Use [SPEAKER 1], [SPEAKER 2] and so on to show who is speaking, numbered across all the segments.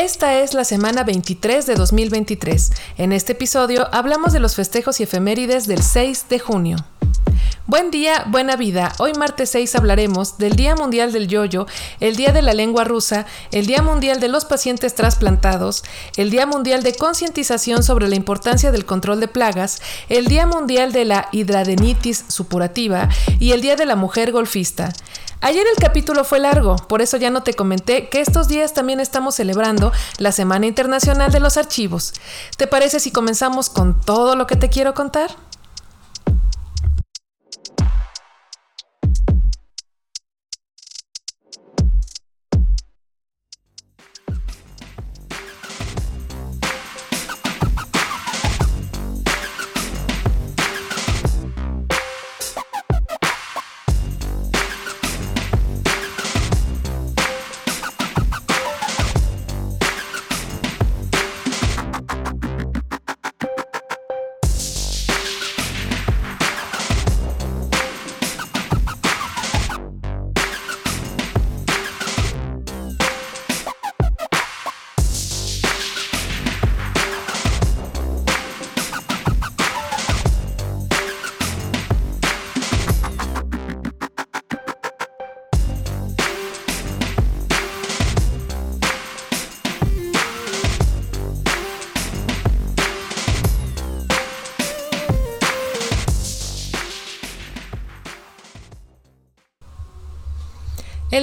[SPEAKER 1] Esta es la semana 23 de 2023. En este episodio hablamos de los festejos y efemérides del 6 de junio. Buen día, buena vida. Hoy martes 6 hablaremos del Día Mundial del Yoyo, el Día de la Lengua Rusa, el Día Mundial de los Pacientes Trasplantados, el Día Mundial de Concientización sobre la importancia del control de plagas, el Día Mundial de la Hidradenitis Supurativa y el Día de la Mujer Golfista. Ayer el capítulo fue largo, por eso ya no te comenté que estos días también estamos celebrando la Semana Internacional de los Archivos. ¿Te parece si comenzamos con todo lo que te quiero contar?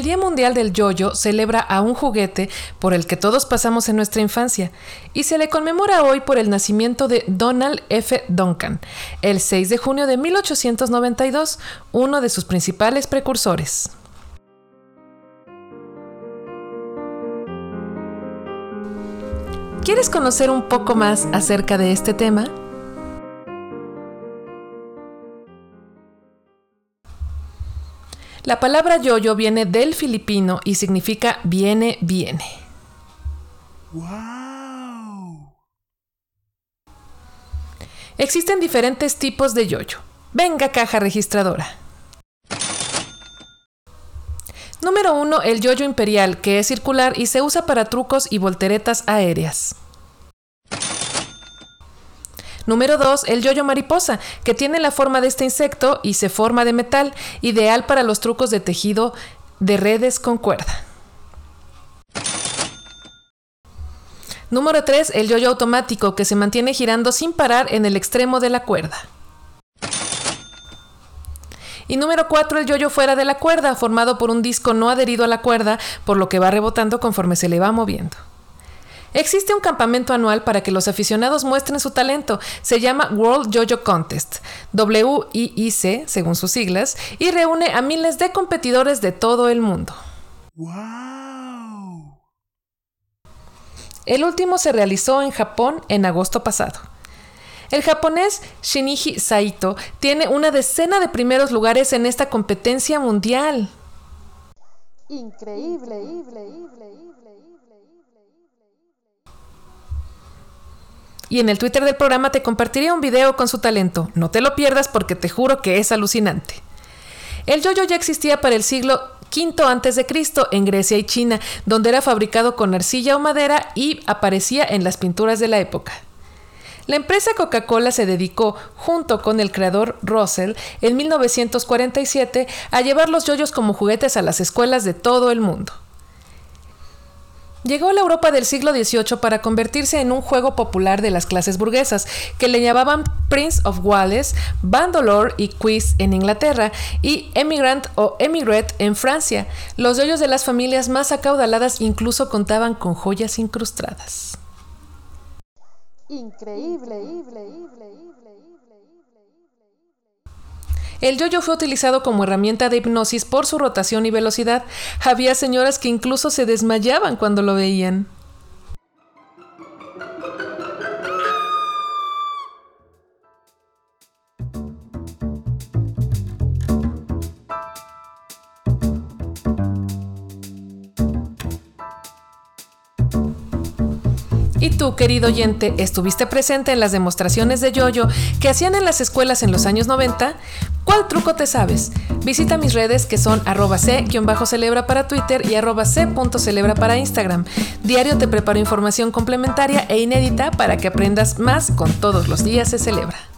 [SPEAKER 1] Día Mundial del Yoyo celebra a un juguete por el que todos pasamos en nuestra infancia y se le conmemora hoy por el nacimiento de Donald F. Duncan, el 6 de junio de 1892, uno de sus principales precursores. ¿Quieres conocer un poco más acerca de este tema? La palabra yoyo viene del filipino y significa viene, viene. ¡Wow! Existen diferentes tipos de yoyo. Venga, caja registradora. Número 1. El yoyo imperial, que es circular y se usa para trucos y volteretas aéreas. Número 2, el yoyo mariposa, que tiene la forma de este insecto y se forma de metal, ideal para los trucos de tejido de redes con cuerda. Número 3, el yoyo automático, que se mantiene girando sin parar en el extremo de la cuerda. Y número 4, el yoyo fuera de la cuerda, formado por un disco no adherido a la cuerda, por lo que va rebotando conforme se le va moviendo. Existe un campamento anual para que los aficionados muestren su talento. Se llama World Jojo Contest, WIIC, según sus siglas, y reúne a miles de competidores de todo el mundo. ¡Wow! El último se realizó en Japón en agosto pasado. El japonés Shinichi Saito tiene una decena de primeros lugares en esta competencia mundial. Increíble, increíble, increíble. Y en el Twitter del programa te compartiré un video con su talento. No te lo pierdas porque te juro que es alucinante. El yoyo ya existía para el siglo V a.C. en Grecia y China, donde era fabricado con arcilla o madera y aparecía en las pinturas de la época. La empresa Coca-Cola se dedicó, junto con el creador Russell, en 1947 a llevar los yoyos como juguetes a las escuelas de todo el mundo. Llegó a la Europa del siglo XVIII para convertirse en un juego popular de las clases burguesas, que le llamaban Prince of Wales, Bandolor y Quiz en Inglaterra y Emigrant o Emigrate en Francia. Los yoyos de las familias más acaudaladas incluso contaban con joyas incrustadas. Increíble, increíble. El yoyo fue utilizado como herramienta de hipnosis por su rotación y velocidad. Había señoras que incluso se desmayaban cuando lo veían. Tú, querido oyente, estuviste presente en las demostraciones de yoyo que hacían en las escuelas en los años 90, ¿cuál truco te sabes? Visita mis redes que son arroba c-celebra para Twitter y arroba c.celebra para Instagram. Diario te preparo información complementaria e inédita para que aprendas más con todos los días se celebra.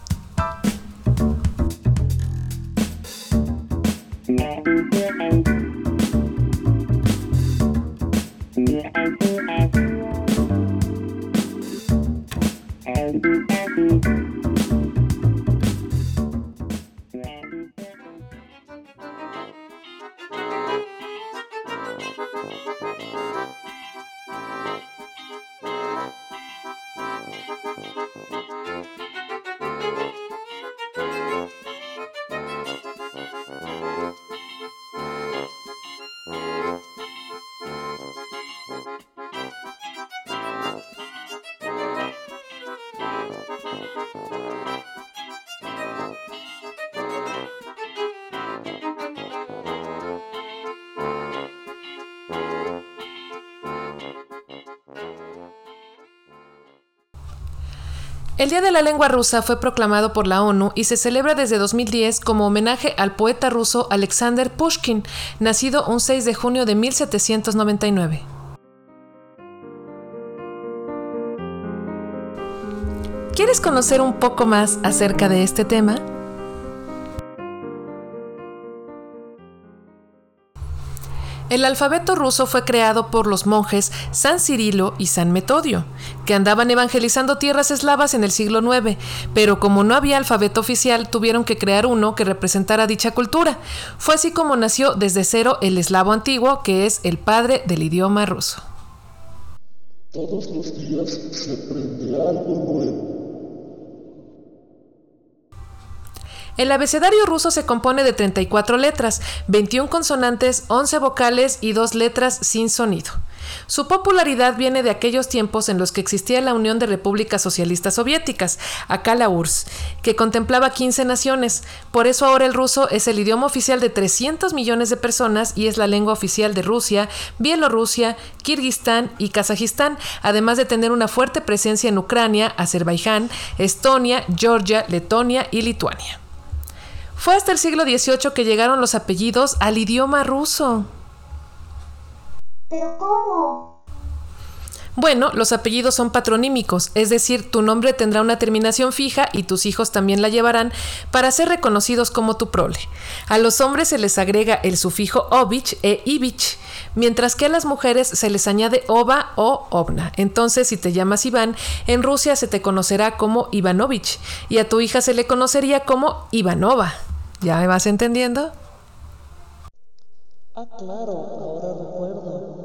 [SPEAKER 1] El Día de la Lengua Rusa fue proclamado por la ONU y se celebra desde 2010 como homenaje al poeta ruso Alexander Pushkin, nacido un 6 de junio de 1799. ¿Quieres conocer un poco más acerca de este tema? El alfabeto ruso fue creado por los monjes San Cirilo y San Metodio, que andaban evangelizando tierras eslavas en el siglo IX, pero como no había alfabeto oficial, tuvieron que crear uno que representara dicha cultura. Fue así como nació desde cero el eslavo antiguo, que es el padre del idioma ruso. Todos los días se algo El abecedario ruso se compone de 34 letras, 21 consonantes, 11 vocales y 2 letras sin sonido. Su popularidad viene de aquellos tiempos en los que existía la Unión de Repúblicas Socialistas Soviéticas, acá la URSS, que contemplaba 15 naciones. Por eso ahora el ruso es el idioma oficial de 300 millones de personas y es la lengua oficial de Rusia, Bielorrusia, Kirguistán y Kazajistán, además de tener una fuerte presencia en Ucrania, Azerbaiyán, Estonia, Georgia, Letonia y Lituania. Fue hasta el siglo XVIII que llegaron los apellidos al idioma ruso.
[SPEAKER 2] ¿Pero cómo?
[SPEAKER 1] Bueno, los apellidos son patronímicos, es decir, tu nombre tendrá una terminación fija y tus hijos también la llevarán para ser reconocidos como tu prole. A los hombres se les agrega el sufijo ovich e ivich, mientras que a las mujeres se les añade ova o ovna. Entonces, si te llamas Iván, en Rusia se te conocerá como Ivanovich y a tu hija se le conocería como Ivanova. ¿Ya me vas entendiendo?
[SPEAKER 2] Ah, claro, ahora recuerdo.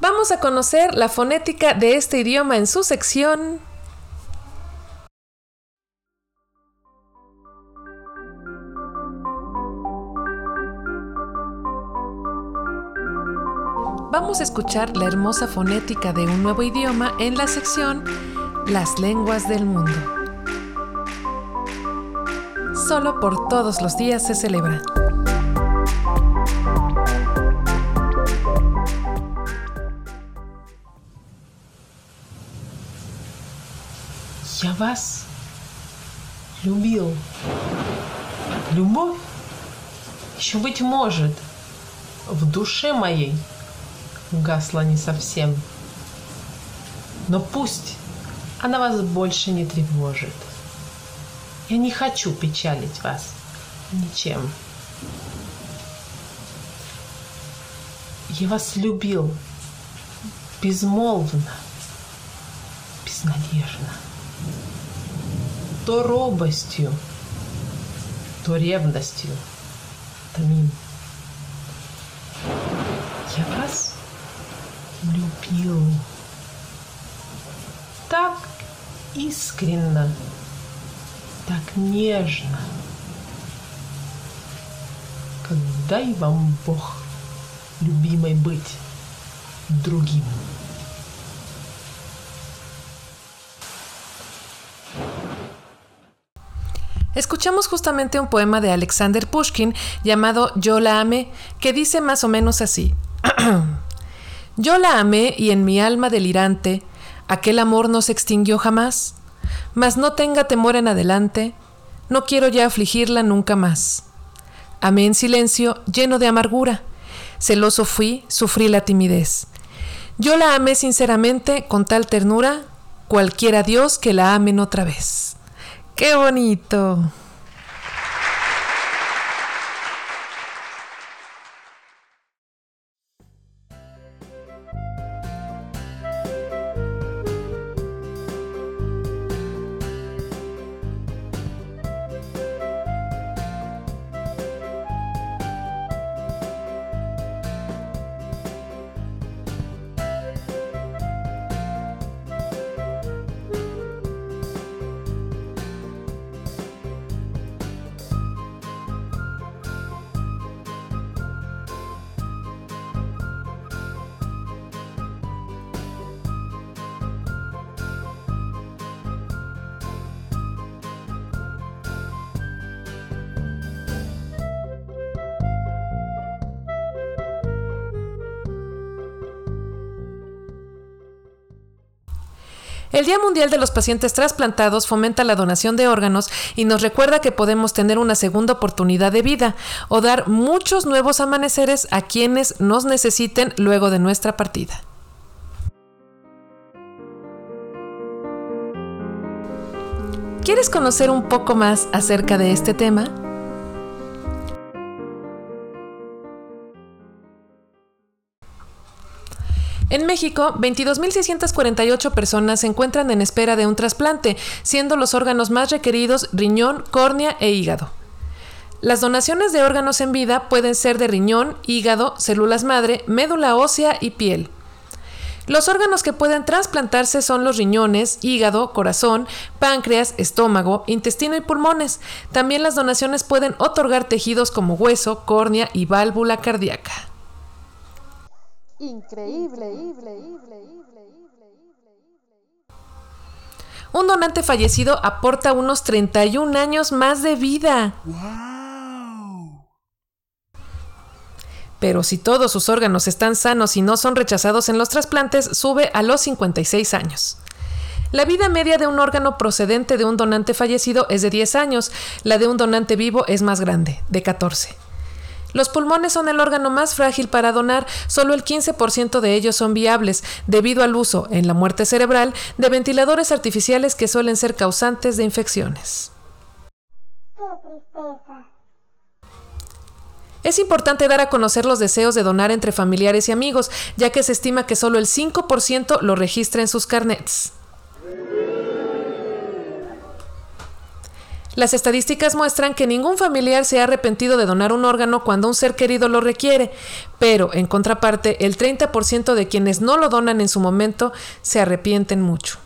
[SPEAKER 1] Vamos a conocer la fonética de este idioma en su sección Vamos a escuchar la hermosa fonética de un nuevo idioma en la sección Las lenguas del mundo solo por todos los días se celebra.
[SPEAKER 3] Я вас любил. Любовь еще, быть может, в душе моей угасла не совсем. Но пусть она вас больше не тревожит. Я не хочу печалить вас ничем. Я вас любил безмолвно, безнадежно. То робостью, то ревностью томим. Я вас любил так искренно, так нежно. Как дай вам Бог, любимой, быть другим.
[SPEAKER 1] Escuchamos justamente un poema de Alexander Pushkin llamado Yo la amé, que dice más o menos así. Yo la amé y en mi alma delirante aquel amor no se extinguió jamás, mas no tenga temor en adelante, no quiero ya afligirla nunca más. Amé en silencio, lleno de amargura, celoso fui, sufrí la timidez. Yo la amé sinceramente, con tal ternura, cualquiera Dios que la amen otra vez. ¡Qué bonito! El Día Mundial de los Pacientes Trasplantados fomenta la donación de órganos y nos recuerda que podemos tener una segunda oportunidad de vida o dar muchos nuevos amaneceres a quienes nos necesiten luego de nuestra partida. ¿Quieres conocer un poco más acerca de este tema? En México, 22.648 personas se encuentran en espera de un trasplante, siendo los órganos más requeridos riñón, córnea e hígado. Las donaciones de órganos en vida pueden ser de riñón, hígado, células madre, médula ósea y piel. Los órganos que pueden trasplantarse son los riñones, hígado, corazón, páncreas, estómago, intestino y pulmones. También las donaciones pueden otorgar tejidos como hueso, córnea y válvula cardíaca.
[SPEAKER 2] Increíble.
[SPEAKER 1] Un donante fallecido aporta unos 31 años más de vida. Pero si todos sus órganos están sanos y no son rechazados en los trasplantes, sube a los 56 años. La vida media de un órgano procedente de un donante fallecido es de 10 años, la de un donante vivo es más grande, de 14. Los pulmones son el órgano más frágil para donar, solo el 15% de ellos son viables, debido al uso, en la muerte cerebral, de ventiladores artificiales que suelen ser causantes de infecciones. Es importante dar a conocer los deseos de donar entre familiares y amigos, ya que se estima que solo el 5% lo registra en sus carnets. Las estadísticas muestran que ningún familiar se ha arrepentido de donar un órgano cuando un ser querido lo requiere, pero en contraparte, el 30% de quienes no lo donan en su momento se arrepienten mucho.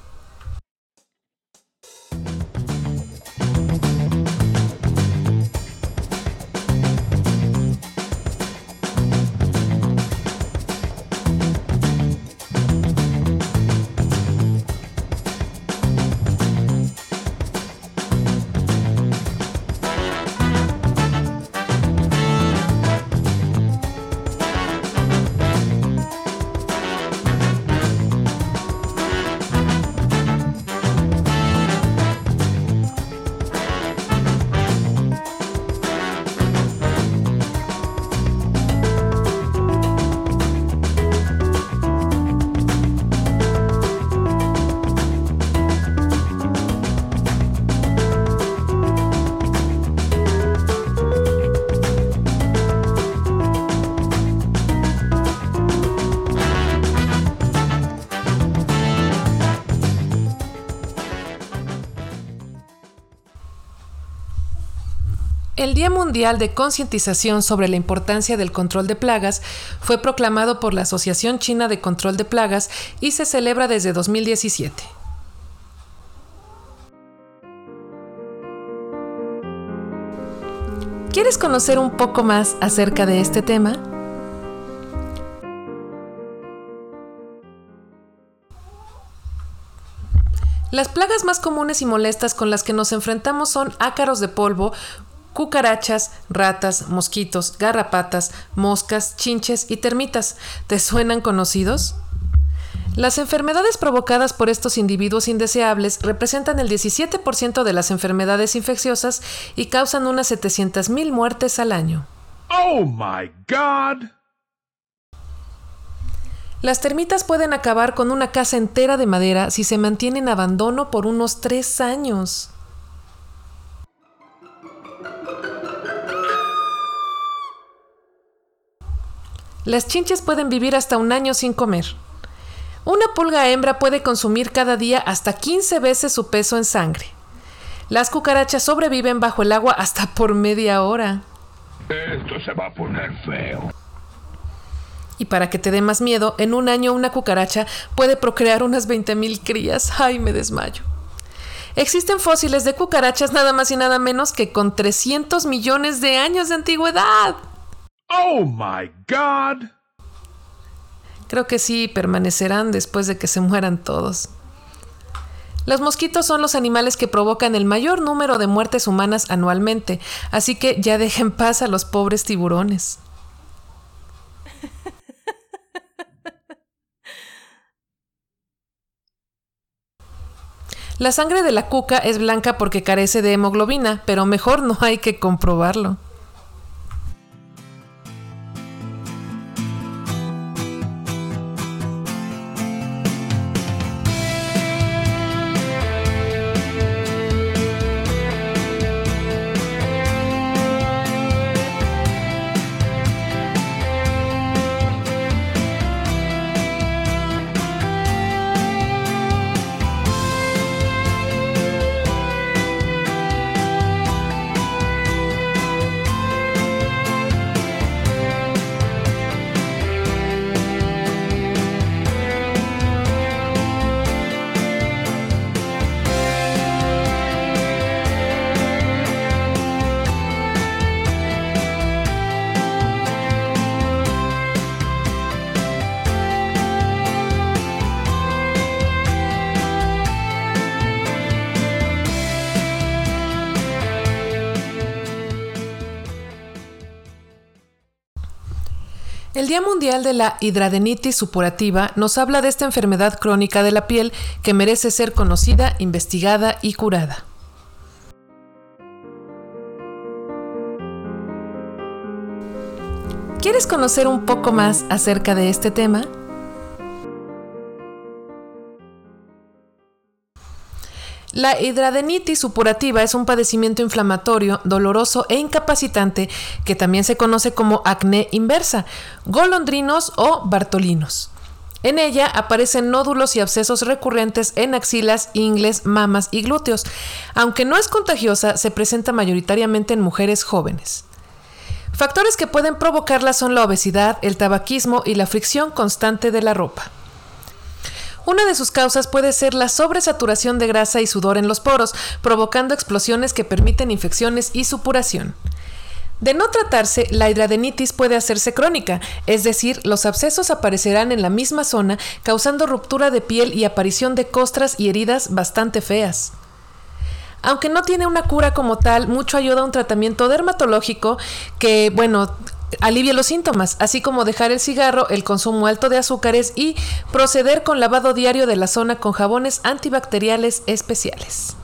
[SPEAKER 1] El Día Mundial de Concientización sobre la Importancia del Control de Plagas fue proclamado por la Asociación China de Control de Plagas y se celebra desde 2017. ¿Quieres conocer un poco más acerca de este tema? Las plagas más comunes y molestas con las que nos enfrentamos son ácaros de polvo, cucarachas, ratas, mosquitos, garrapatas, moscas, chinches y termitas. ¿Te suenan conocidos? Las enfermedades provocadas por estos individuos indeseables representan el 17% de las enfermedades infecciosas y causan unas 700.000 muertes al año.
[SPEAKER 4] Oh my god!
[SPEAKER 1] Las termitas pueden acabar con una casa entera de madera si se mantiene en abandono por unos tres años. Las chinches pueden vivir hasta un año sin comer. Una pulga hembra puede consumir cada día hasta 15 veces su peso en sangre. Las cucarachas sobreviven bajo el agua hasta por media hora.
[SPEAKER 4] Esto se va a poner feo.
[SPEAKER 1] Y para que te dé más miedo, en un año una cucaracha puede procrear unas 20.000 crías. ¡Ay, me desmayo! Existen fósiles de cucarachas nada más y nada menos que con 300 millones de años de antigüedad.
[SPEAKER 4] Oh my god!
[SPEAKER 1] Creo que sí permanecerán después de que se mueran todos. Los mosquitos son los animales que provocan el mayor número de muertes humanas anualmente, así que ya dejen paz a los pobres tiburones. La sangre de la cuca es blanca porque carece de hemoglobina, pero mejor no hay que comprobarlo. El Día Mundial de la Hidradenitis Supurativa nos habla de esta enfermedad crónica de la piel que merece ser conocida, investigada y curada. ¿Quieres conocer un poco más acerca de este tema? La hidradenitis supurativa es un padecimiento inflamatorio, doloroso e incapacitante que también se conoce como acné inversa, golondrinos o bartolinos. En ella aparecen nódulos y abscesos recurrentes en axilas, ingles, mamas y glúteos. Aunque no es contagiosa, se presenta mayoritariamente en mujeres jóvenes. Factores que pueden provocarla son la obesidad, el tabaquismo y la fricción constante de la ropa. Una de sus causas puede ser la sobresaturación de grasa y sudor en los poros, provocando explosiones que permiten infecciones y supuración. De no tratarse, la hidradenitis puede hacerse crónica, es decir, los abscesos aparecerán en la misma zona, causando ruptura de piel y aparición de costras y heridas bastante feas. Aunque no tiene una cura como tal, mucho ayuda un tratamiento dermatológico que, bueno, alivia los síntomas, así como dejar el cigarro, el consumo alto de azúcares y proceder con lavado diario de la zona con jabones antibacteriales especiales.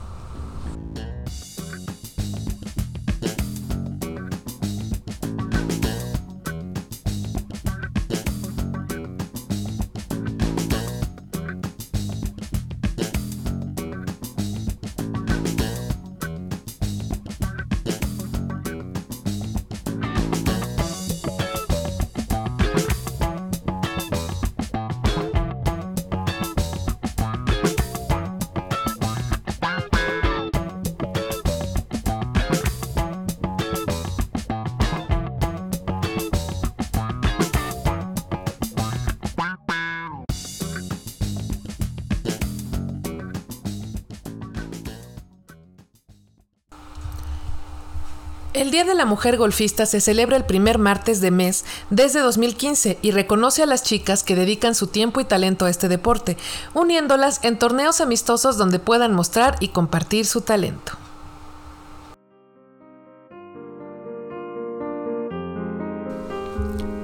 [SPEAKER 1] El Día de la Mujer Golfista se celebra el primer martes de mes desde 2015 y reconoce a las chicas que dedican su tiempo y talento a este deporte, uniéndolas en torneos amistosos donde puedan mostrar y compartir su talento.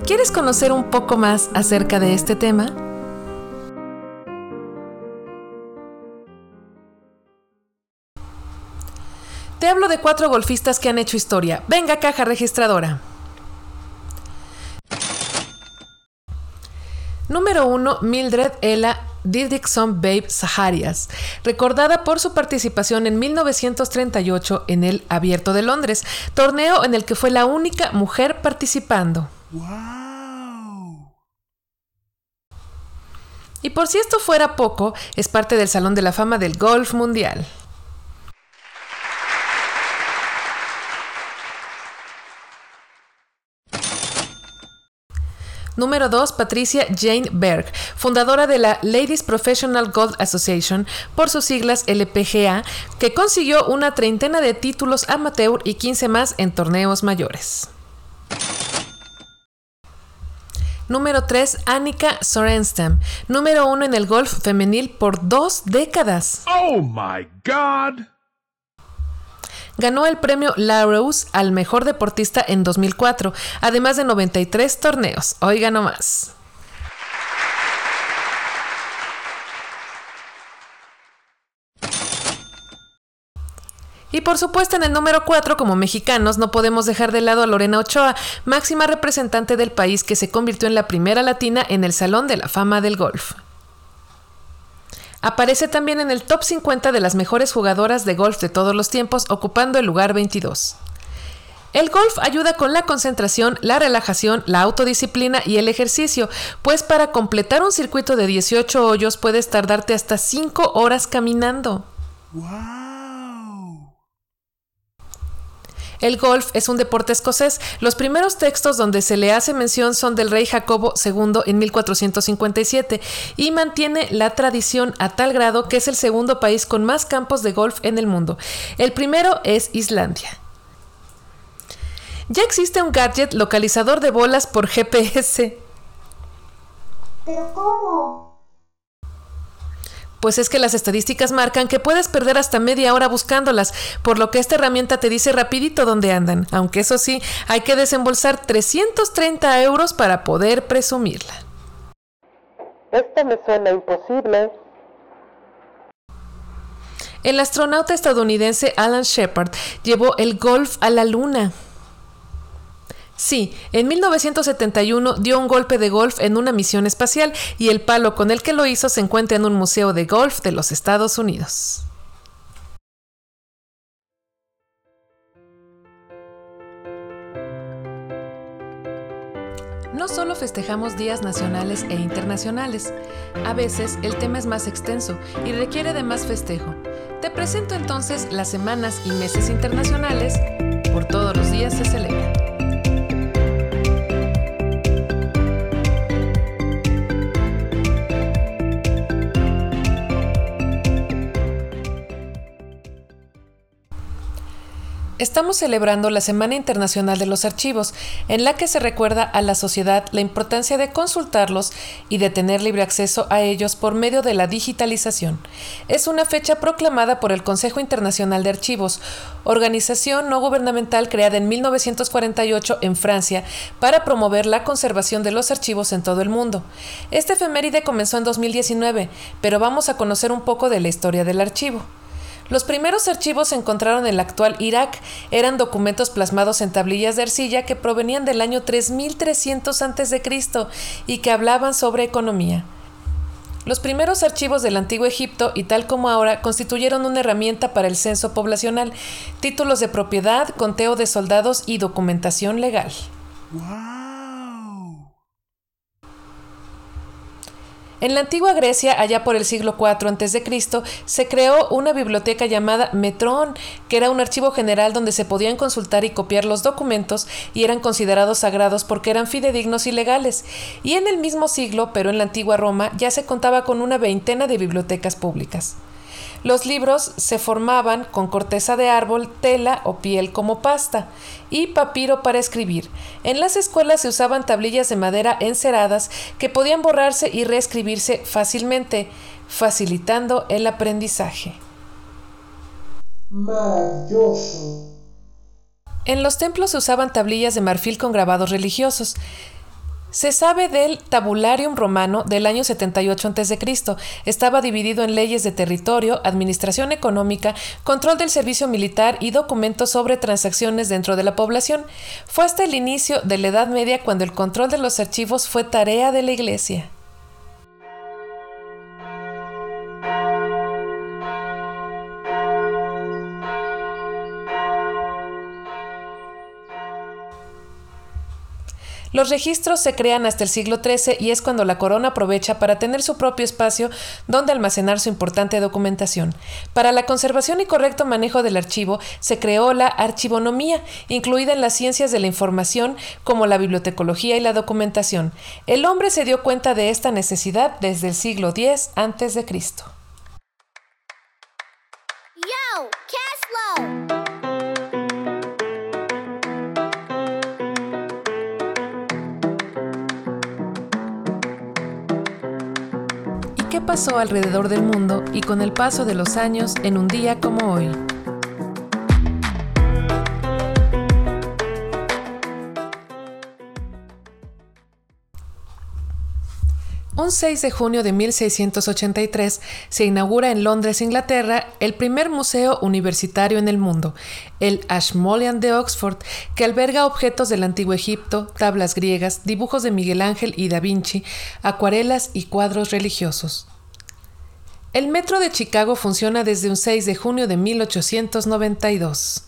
[SPEAKER 1] ¿Quieres conocer un poco más acerca de este tema? Te hablo de cuatro golfistas que han hecho historia. Venga, caja registradora. Número 1. Mildred Ella Didrikson Babe Zaharias, recordada por su participación en 1938 en el Abierto de Londres, torneo en el que fue la única mujer participando. Y por si esto fuera poco, es parte del Salón de la Fama del Golf Mundial. Número 2. Patricia Jane Berg, fundadora de la Ladies Professional Golf Association, por sus siglas LPGA, que consiguió una treintena de títulos amateur y 15 más en torneos mayores. Número 3. Annika Sorenstam, número 1 en el golf femenil por dos décadas.
[SPEAKER 4] Oh my god!
[SPEAKER 1] Ganó el premio Rose al mejor deportista en 2004, además de 93 torneos. Oiga nomás. Y por supuesto en el número 4, como mexicanos, no podemos dejar de lado a Lorena Ochoa, máxima representante del país que se convirtió en la primera latina en el Salón de la Fama del Golf. Aparece también en el top 50 de las mejores jugadoras de golf de todos los tiempos, ocupando el lugar 22. El golf ayuda con la concentración, la relajación, la autodisciplina y el ejercicio, pues para completar un circuito de 18 hoyos puedes tardarte hasta 5 horas caminando. El golf es un deporte escocés. Los primeros textos donde se le hace mención son del rey Jacobo II en 1457 y mantiene la tradición a tal grado que es el segundo país con más campos de golf en el mundo. El primero es Islandia. Ya existe un gadget localizador de bolas por GPS.
[SPEAKER 2] ¿Pero cómo?
[SPEAKER 1] Pues es que las estadísticas marcan que puedes perder hasta media hora buscándolas, por lo que esta herramienta te dice rapidito dónde andan, aunque eso sí, hay que desembolsar 330 euros para poder presumirla.
[SPEAKER 5] Esto me suena imposible.
[SPEAKER 1] El astronauta estadounidense Alan Shepard llevó el golf a la luna. Sí, en 1971 dio un golpe de golf en una misión espacial y el palo con el que lo hizo se encuentra en un museo de golf de los Estados Unidos. No solo festejamos días nacionales e internacionales, a veces el tema es más extenso y requiere de más festejo. Te presento entonces las semanas y meses internacionales, por todos los días se celebran. Estamos celebrando la Semana Internacional de los Archivos, en la que se recuerda a la sociedad la importancia de consultarlos y de tener libre acceso a ellos por medio de la digitalización. Es una fecha proclamada por el Consejo Internacional de Archivos, organización no gubernamental creada en 1948 en Francia para promover la conservación de los archivos en todo el mundo. Este efeméride comenzó en 2019, pero vamos a conocer un poco de la historia del archivo. Los primeros archivos se encontraron en el actual Irak. Eran documentos plasmados en tablillas de arcilla que provenían del año 3300 a.C. y que hablaban sobre economía. Los primeros archivos del antiguo Egipto, y tal como ahora, constituyeron una herramienta para el censo poblacional, títulos de propiedad, conteo de soldados y documentación legal. En la antigua Grecia, allá por el siglo IV a.C., se creó una biblioteca llamada Metrón, que era un archivo general donde se podían consultar y copiar los documentos y eran considerados sagrados porque eran fidedignos y legales. Y en el mismo siglo, pero en la antigua Roma, ya se contaba con una veintena de bibliotecas públicas. Los libros se formaban con corteza de árbol, tela o piel como pasta y papiro para escribir. En las escuelas se usaban tablillas de madera enceradas que podían borrarse y reescribirse fácilmente, facilitando el aprendizaje.
[SPEAKER 2] Maravilloso.
[SPEAKER 1] En los templos se usaban tablillas de marfil con grabados religiosos. Se sabe del Tabularium Romano del año 78 a.C. Estaba dividido en leyes de territorio, administración económica, control del servicio militar y documentos sobre transacciones dentro de la población. Fue hasta el inicio de la Edad Media cuando el control de los archivos fue tarea de la Iglesia. Los registros se crean hasta el siglo XIII y es cuando la corona aprovecha para tener su propio espacio donde almacenar su importante documentación. Para la conservación y correcto manejo del archivo se creó la archivonomía, incluida en las ciencias de la información como la bibliotecología y la documentación. El hombre se dio cuenta de esta necesidad desde el siglo X a.C. alrededor del mundo y con el paso de los años en un día como hoy. Un 6 de junio de 1683 se inaugura en Londres, Inglaterra, el primer museo universitario en el mundo, el Ashmolean de Oxford, que alberga objetos del antiguo Egipto, tablas griegas, dibujos de Miguel Ángel y Da Vinci, acuarelas y cuadros religiosos. El metro de Chicago funciona desde un 6 de junio de 1892.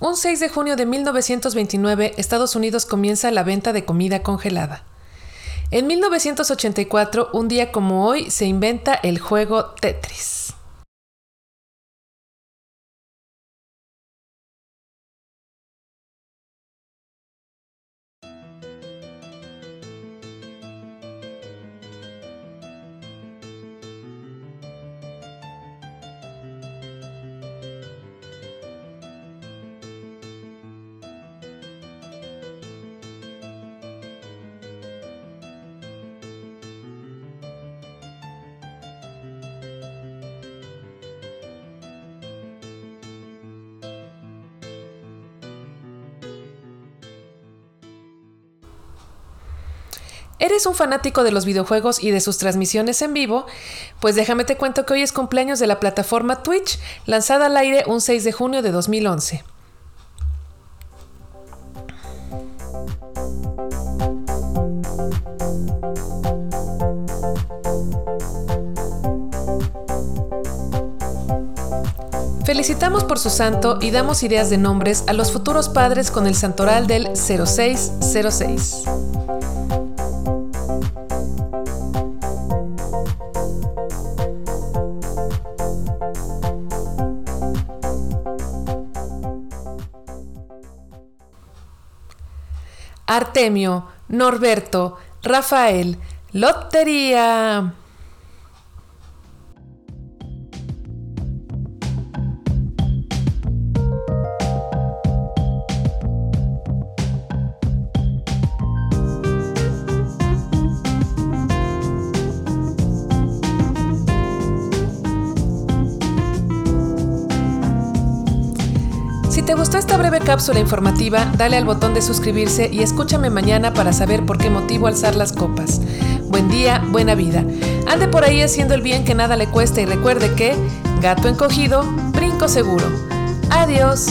[SPEAKER 1] Un 6 de junio de 1929, Estados Unidos comienza la venta de comida congelada. En 1984, un día como hoy, se inventa el juego Tetris. ¿Eres un fanático de los videojuegos y de sus transmisiones en vivo? Pues déjame te cuento que hoy es cumpleaños de la plataforma Twitch, lanzada al aire un 6 de junio de 2011. Felicitamos por su santo y damos ideas de nombres a los futuros padres con el santoral del 0606. Artemio, Norberto, Rafael, Lotería. Te gustó esta breve cápsula informativa, dale al botón de suscribirse y escúchame mañana para saber por qué motivo alzar las copas. Buen día, buena vida. Ande por ahí haciendo el bien que nada le cuesta y recuerde que, gato encogido, brinco seguro. Adiós.